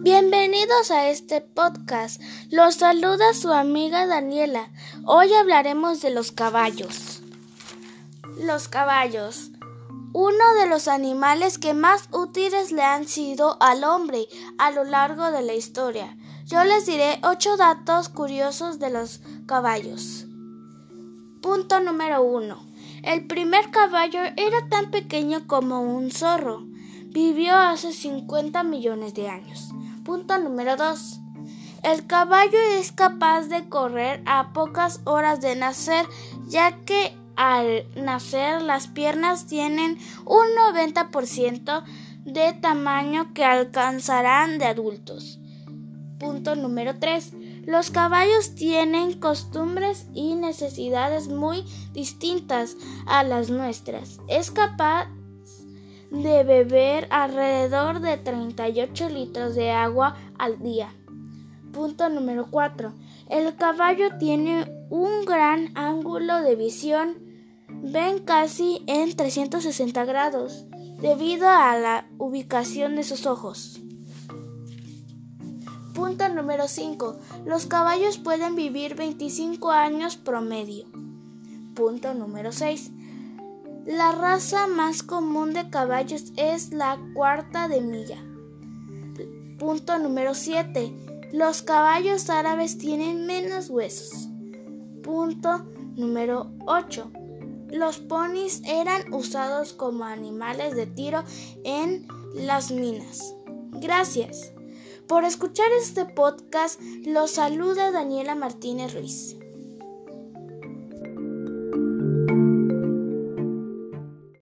Bienvenidos a este podcast. Los saluda su amiga Daniela. Hoy hablaremos de los caballos. Los caballos. Uno de los animales que más útiles le han sido al hombre a lo largo de la historia. Yo les diré ocho datos curiosos de los caballos. Punto número uno. El primer caballo era tan pequeño como un zorro. Vivió hace 50 millones de años. Punto número 2. El caballo es capaz de correr a pocas horas de nacer, ya que al nacer las piernas tienen un 90% de tamaño que alcanzarán de adultos. Punto número 3. Los caballos tienen costumbres y necesidades muy distintas a las nuestras. Es capaz de beber alrededor de 38 litros de agua al día. Punto número 4. El caballo tiene un gran ángulo de visión. Ven casi en 360 grados debido a la ubicación de sus ojos. Punto número 5. Los caballos pueden vivir 25 años promedio. Punto número 6. La raza más común de caballos es la cuarta de milla. Punto número 7. Los caballos árabes tienen menos huesos. Punto número 8. Los ponis eran usados como animales de tiro en las minas. Gracias. Por escuchar este podcast, los saluda Daniela Martínez Ruiz.